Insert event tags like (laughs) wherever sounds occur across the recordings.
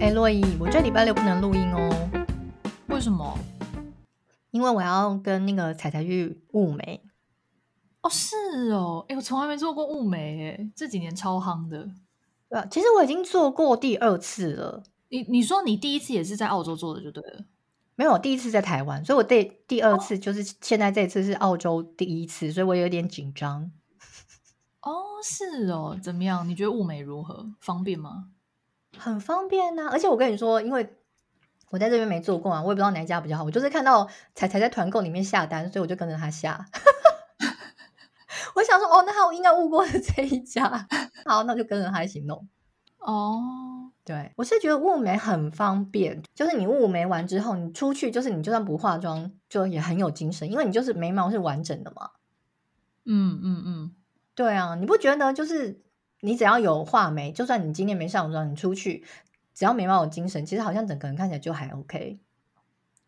哎，洛伊，我这礼拜六不能录音哦。为什么？因为我要跟那个彩彩去雾眉。哦，是哦。哎，我从来没做过雾眉，哎，这几年超夯的。对啊，其实我已经做过第二次了。你你说你第一次也是在澳洲做的就对了。没有，第一次在台湾，所以我第第二次就是现在这次是澳洲第一次，所以我有点紧张。(laughs) 哦，是哦，怎么样？你觉得物美如何？方便吗？很方便呐、啊，而且我跟你说，因为我在这边没做过啊，我也不知道哪一家比较好。我就是看到彩彩在团购里面下单，所以我就跟着他下。(laughs) 我想说，哦，那他应该雾过了这一家，(laughs) 好，那就跟着他一起弄。哦，对，我是觉得雾眉很方便，就是你雾眉完之后，你出去就是你就算不化妆，就也很有精神，因为你就是眉毛是完整的嘛。嗯嗯嗯，对啊，你不觉得就是？你只要有画眉，就算你今天没上妆，你出去只要眉毛有精神，其实好像整个人看起来就还 OK。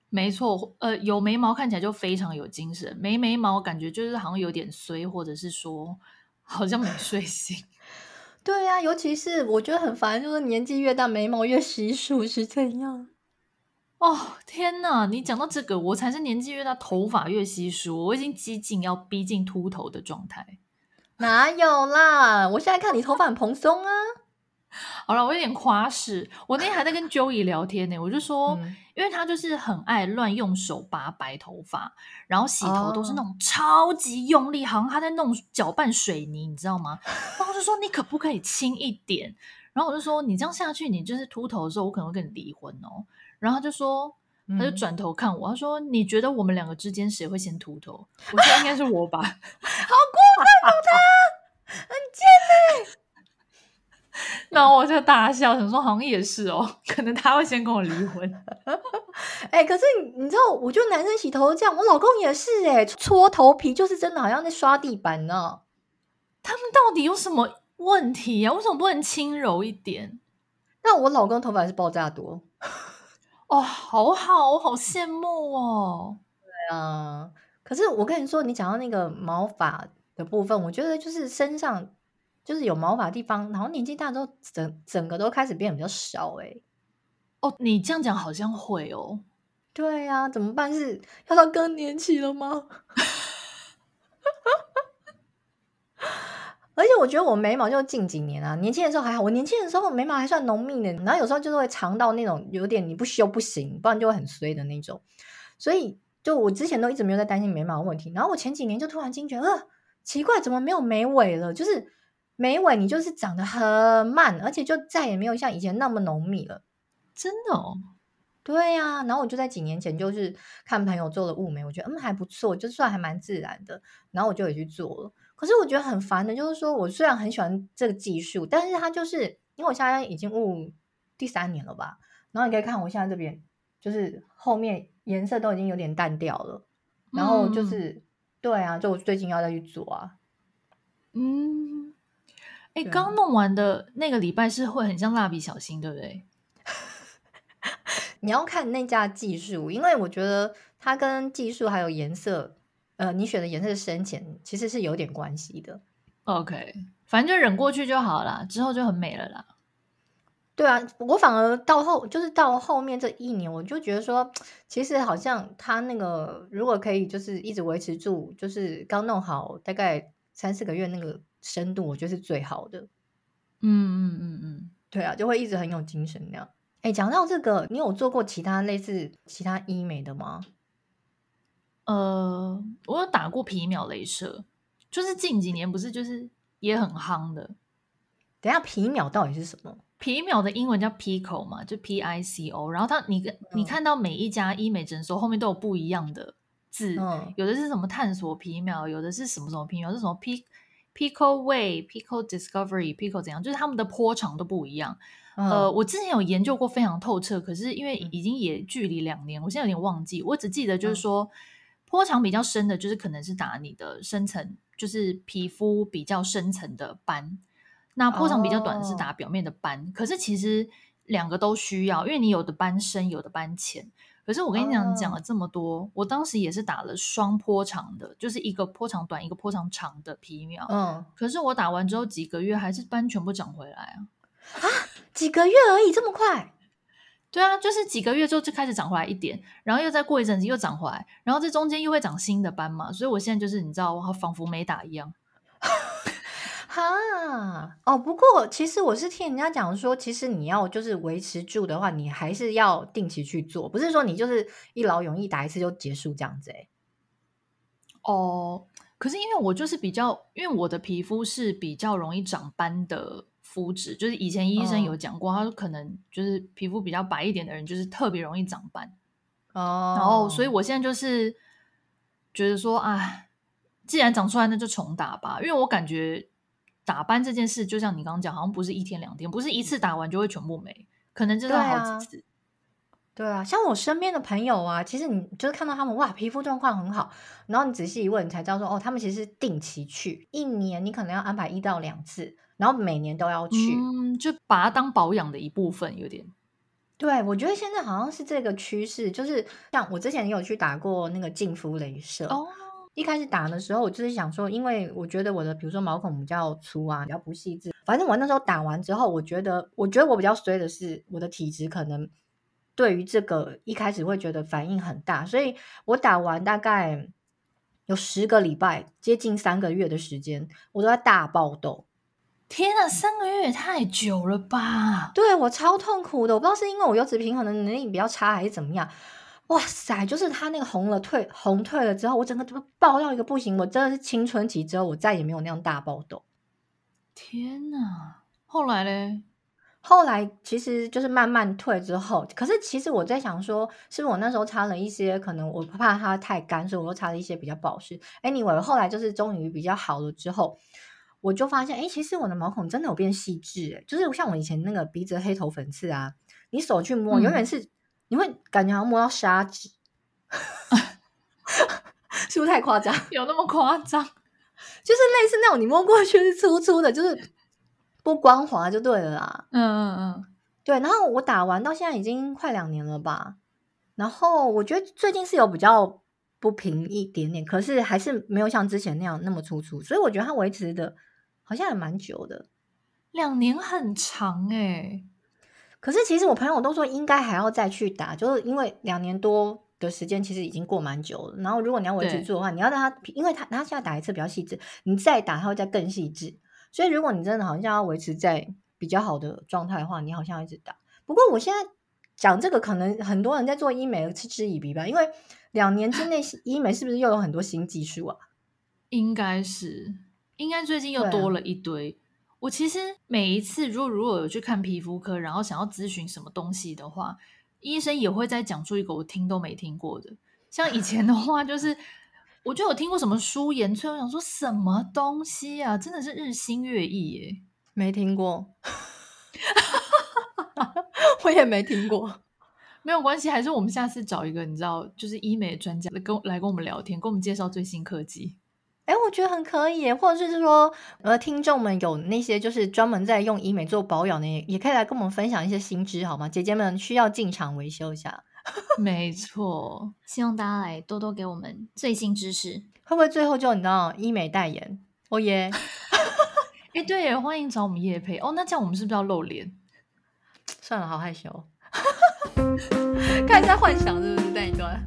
没错，呃，有眉毛看起来就非常有精神，没眉毛感觉就是好像有点衰，或者是说好像没睡醒。(laughs) 对呀、啊，尤其是我觉得很烦，就是年纪越大眉毛越稀疏是怎样？哦天哪，你讲到这个，我才是年纪越大头发越稀疏，我已经几近要逼近秃头的状态。哪有啦！我现在看你头发很蓬松啊。好了，我有点夸饰。我那天还在跟 Joey 聊天呢，我就说，嗯、因为他就是很爱乱用手拔白头发，然后洗头都是那种超级用力，哦、好像他在弄搅拌水泥，你知道吗？然后我就说，你可不可以轻一点？然后我就说，你这样下去，你就是秃头的时候，我可能会跟你离婚哦。然后他就说。他就转头看我，他说：“你觉得我们两个之间谁会先秃头？”我觉得：“应该是我吧。(laughs) ” (laughs) 好过分哦，他很贱嘞。然后我就大笑，想说：“好像也是哦，可能他会先跟我离婚。(laughs) ”哎，可是你知道，我觉得男生洗头这样，我老公也是哎，搓头皮就是真的好像在刷地板呢。他们到底有什么问题呀？为什么不能轻柔一点？那我老公头发是爆炸多。哦，好好，我好羡慕哦。对啊，可是我跟你说，你讲到那个毛发的部分，我觉得就是身上就是有毛发的地方，然后年纪大之后，整整个都开始变得比较少哎。哦，你这样讲好像会哦。对啊，怎么办？是要到更年期了吗？(laughs) 而且我觉得我眉毛就近几年啊，年轻的时候还好，我年轻的时候眉毛还算浓密的，然后有时候就是会长到那种有点你不修不行，不然就会很衰的那种。所以就我之前都一直没有在担心眉毛的问题，然后我前几年就突然惊觉，呃，奇怪，怎么没有眉尾了？就是眉尾你就是长得很慢，而且就再也没有像以前那么浓密了。真的哦？对呀、啊。然后我就在几年前就是看朋友做了雾眉，我觉得嗯还不错，就算还蛮自然的，然后我就也去做了。可是我觉得很烦的，就是说我虽然很喜欢这个技术，但是它就是因为我现在已经雾第三年了吧，然后你可以看我现在这边，就是后面颜色都已经有点淡掉了，然后就是、嗯、对啊，就我最近要再去做啊，嗯，哎，刚弄完的那个礼拜是会很像蜡笔小新，对不对？(laughs) 你要看那家技术，因为我觉得它跟技术还有颜色。呃，你选的颜色深浅其实是有点关系的。OK，反正就忍过去就好了，之后就很美了啦。对啊，我反而到后就是到后面这一年，我就觉得说，其实好像他那个如果可以就是一直维持住，就是刚弄好大概三四个月那个深度，我觉得是最好的。嗯嗯嗯嗯，对啊，就会一直很有精神那样。哎，讲到这个，你有做过其他类似其他医美的吗？呃，我有打过皮秒镭射，就是近几年不是就是也很夯的。等一下，皮秒到底是什么？皮秒的英文叫 Pico 嘛，就 P I C O。然后它，你跟、嗯、你看到每一家医美诊所后面都有不一样的字，嗯、有的是什么探索皮秒，有的是什么什么皮秒，是什么 P Pico Way、Pico Discovery、Pico 怎样，就是他们的波长都不一样。嗯、呃，我之前有研究过非常透彻，可是因为已经也距离两年，我现在有点忘记，我只记得就是说。嗯波长比较深的，就是可能是打你的深层，就是皮肤比较深层的斑。那波长比较短的是打表面的斑。Oh. 可是其实两个都需要，因为你有的斑深，有的斑浅。可是我跟你讲，讲了这么多，oh. 我当时也是打了双波长的，就是一个波长短，一个波长长的皮秒。嗯。Oh. 可是我打完之后几个月，还是斑全部长回来啊！啊，几个月而已，这么快？对啊，就是几个月之后就开始长回来一点，然后又再过一阵子又长回来，然后这中间又会长新的斑嘛，所以我现在就是你知道，我仿佛没打一样。哈哦，不过其实我是听人家讲说，其实你要就是维持住的话，你还是要定期去做，不是说你就是一劳永逸打一次就结束这样子诶。哦，可是因为我就是比较，因为我的皮肤是比较容易长斑的。肤质就是以前医生有讲过，他说可能就是皮肤比较白一点的人，就是特别容易长斑哦。然后，所以我现在就是觉得说，啊，既然长出来，那就重打吧。因为我感觉打斑这件事，就像你刚刚讲，好像不是一天两天，不是一次打完就会全部没，可能真的好几次。对啊，对啊，像我身边的朋友啊，其实你就是看到他们哇，皮肤状况很好，然后你仔细一问，你才知道说，哦，他们其实是定期去，一年你可能要安排一到两次。然后每年都要去，嗯，就把它当保养的一部分，有点。对，我觉得现在好像是这个趋势，就是像我之前也有去打过那个净肤镭射。哦，一开始打的时候，我就是想说，因为我觉得我的比如说毛孔比较粗啊，比较不细致。反正我那时候打完之后，我觉得，我觉得我比较衰的是，我的体质可能对于这个一开始会觉得反应很大，所以我打完大概有十个礼拜，接近三个月的时间，我都在大爆痘。天啊，三个月也太久了吧？对，我超痛苦的，我不知道是因为我油脂平衡的能力比较差还是怎么样。哇塞，就是它那个红了退红退了之后，我整个就爆到一个不行。我真的是青春期之后，我再也没有那样大爆痘。天哪！后来嘞？后来其实就是慢慢退之后，可是其实我在想说，是不是我那时候擦了一些，可能我怕它太干，所以我又擦了一些比较保湿。Anyway，后来就是终于比较好了之后。我就发现，哎，其实我的毛孔真的有变细致，哎，就是像我以前那个鼻子黑头粉刺啊，你手去摸，永远是、嗯、你会感觉好像摸到砂纸，(laughs) 是不是太夸张？有那么夸张？就是类似那种你摸过去是粗粗的，就是不光滑就对了啦。嗯嗯嗯，对。然后我打完到现在已经快两年了吧，然后我觉得最近是有比较不平一点点，可是还是没有像之前那样那么粗粗，所以我觉得它维持的。好像也蛮久的，两年很长哎、欸。可是其实我朋友都说应该还要再去打，就是因为两年多的时间其实已经过蛮久了。然后如果你要维持住的话，你要让他，因为他他现在打一次比较细致，你再打他会再更细致。所以如果你真的好像要维持在比较好的状态的话，你好像要一直打。不过我现在讲这个，可能很多人在做医美嗤之以鼻吧，因为两年之内 (laughs) 医美是不是又有很多新技术啊？应该是。应该最近又多了一堆。啊、我其实每一次如果如果有去看皮肤科，然后想要咨询什么东西的话，医生也会再讲出一个我听都没听过的。像以前的话，就 (laughs) 是我就有听过什么舒颜萃，我想说什么东西啊，真的是日新月异耶，没听过，(laughs) 我也没听过，(laughs) 没有关系，还是我们下次找一个你知道，就是医美专家来跟来跟我们聊天，跟我们介绍最新科技。哎，我觉得很可以，或者是说，呃，听众们有那些就是专门在用医美做保养的，也可以来跟我们分享一些新知，好吗？姐姐们需要进场维修一下。(laughs) 没错，希望大家来多多给我们最新知识。会不会最后就你知道医美代言？哦耶！(laughs) 哎，对耶，欢迎找我们叶配哦。那这样我们是不是要露脸？算了，好害羞。(laughs) 看一下幻想是不是那一段？